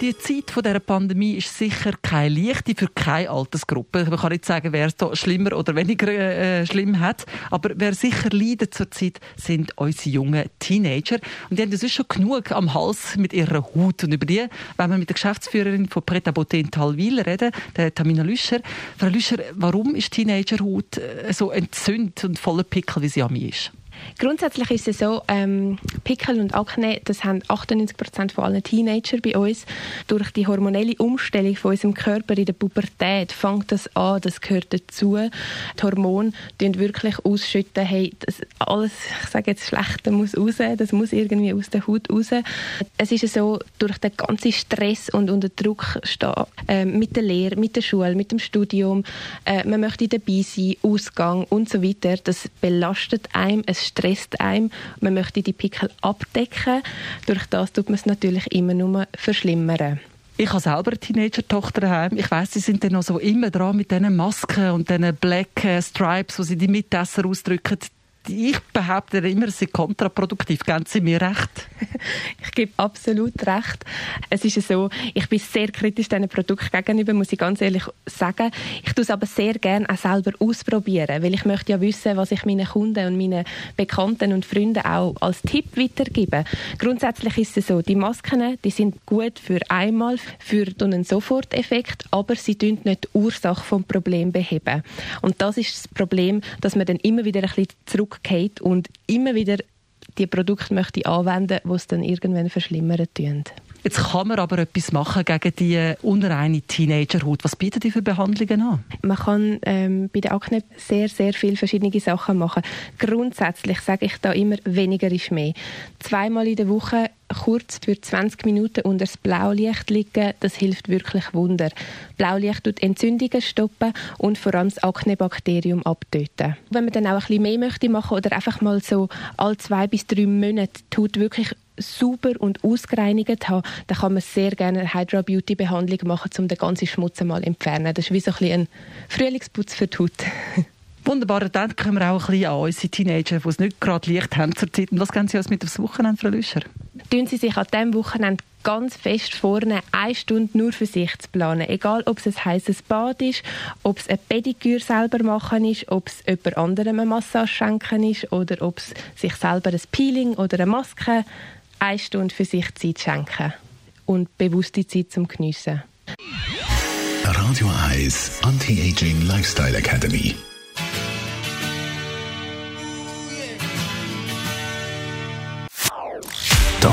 die Zeit von dieser Pandemie ist sicher keine leichte für keine Altersgruppe. Man kann nicht sagen, wer es da schlimmer oder weniger äh, schlimm hat. Aber wer sicher leidet zurzeit, sind unsere jungen Teenager. Und die haben das schon genug am Hals mit ihrer Haut. Und über die, wenn wir mit der Geschäftsführerin von Preta Botte in Talwil reden, der Tamina Lüscher. Frau Lüscher, warum ist Teenagerhaut äh, so entzündet und voller Pickel, wie sie an mir ist? Grundsätzlich ist es so, ähm, Pickel und Akne, das haben 98 Prozent von allen Teenager bei uns. Durch die hormonelle Umstellung von unserem Körper in der Pubertät fängt das an, das gehört dazu. Die Hormone tun wirklich ausschütten, hey, alles, ich sage jetzt Schlechte muss raus, das muss irgendwie aus der Haut raus. Es ist so, durch den ganzen Stress und unter Druck stehen, äh, mit der Lehre, mit der Schule, mit dem Studium, äh, man möchte dabei sein, Ausgang und so weiter, das belastet einem, es stresst einem. Man möchte die Pickel abdecken. Durch das tut man es natürlich immer nur verschlimmern. Ich habe selber eine Teenager-Tochter daheim. Ich weiß, sie sind dann noch so immer dran mit diesen Masken und diesen Black Stripes, wo sie die Mitesser ausdrücken ich behaupte immer, es ist kontraproduktiv. Geben Sie mir recht? ich gebe absolut recht. Es ist so, ich bin sehr kritisch diesen Produkt gegenüber, muss ich ganz ehrlich sagen. Ich tue es aber sehr gerne auch selber ausprobieren, weil ich möchte ja wissen, was ich meinen Kunden und meinen Bekannten und Freunden auch als Tipp weitergebe. Grundsätzlich ist es so, die Masken, die sind gut für einmal, für einen Soforteffekt, aber sie tun nicht die Ursache vom Problem beheben. Und das ist das Problem, dass man dann immer wieder ein bisschen zurück zurückgeht und immer wieder die Produkte möchte anwenden, die es dann irgendwann verschlimmern tun. Jetzt kann man aber etwas machen gegen die unreine Teenagerhaut. Was bietet die für Behandlungen an? Man kann ähm, bei der Akne sehr, sehr viele verschiedene Sachen machen. Grundsätzlich sage ich da immer, weniger ist mehr. Zweimal in der Woche kurz für 20 Minuten unter das Blaulicht liegen, das hilft wirklich Wunder. Blaulicht tut Entzündungen stoppen und vor allem das Aknebakterium abtöten. Wenn man dann auch ein bisschen mehr möchte machen oder einfach mal so alle zwei bis drei Monate tut wirklich sauber und ausgereinigt haben, dann kann man sehr gerne eine Hydra Beauty Behandlung machen, um den ganzen Schmutz mal entfernen. Das ist wie so ein, ein Frühlingsputz für die Haut. Wunderbar, dann kommen wir auch ein bisschen an unsere Teenager, die es nicht gerade leicht haben zur Zeit. Und was gehen Sie uns mit aufs Wochenende, Frau Lüscher? Tun Sie sich an diesem Wochenende ganz fest vorne eine Stunde nur für sich zu planen. Egal, ob es ein heißes Bad ist, ob es ein Pediküre selber machen ist, ob es jemand anderem eine Massage schenken ist oder ob es sich selber ein Peeling oder eine Maske eine Stunde für sich Zeit schenken und bewusste Zeit zum Geniessen. Radio 1 Anti-Aging Lifestyle Academy.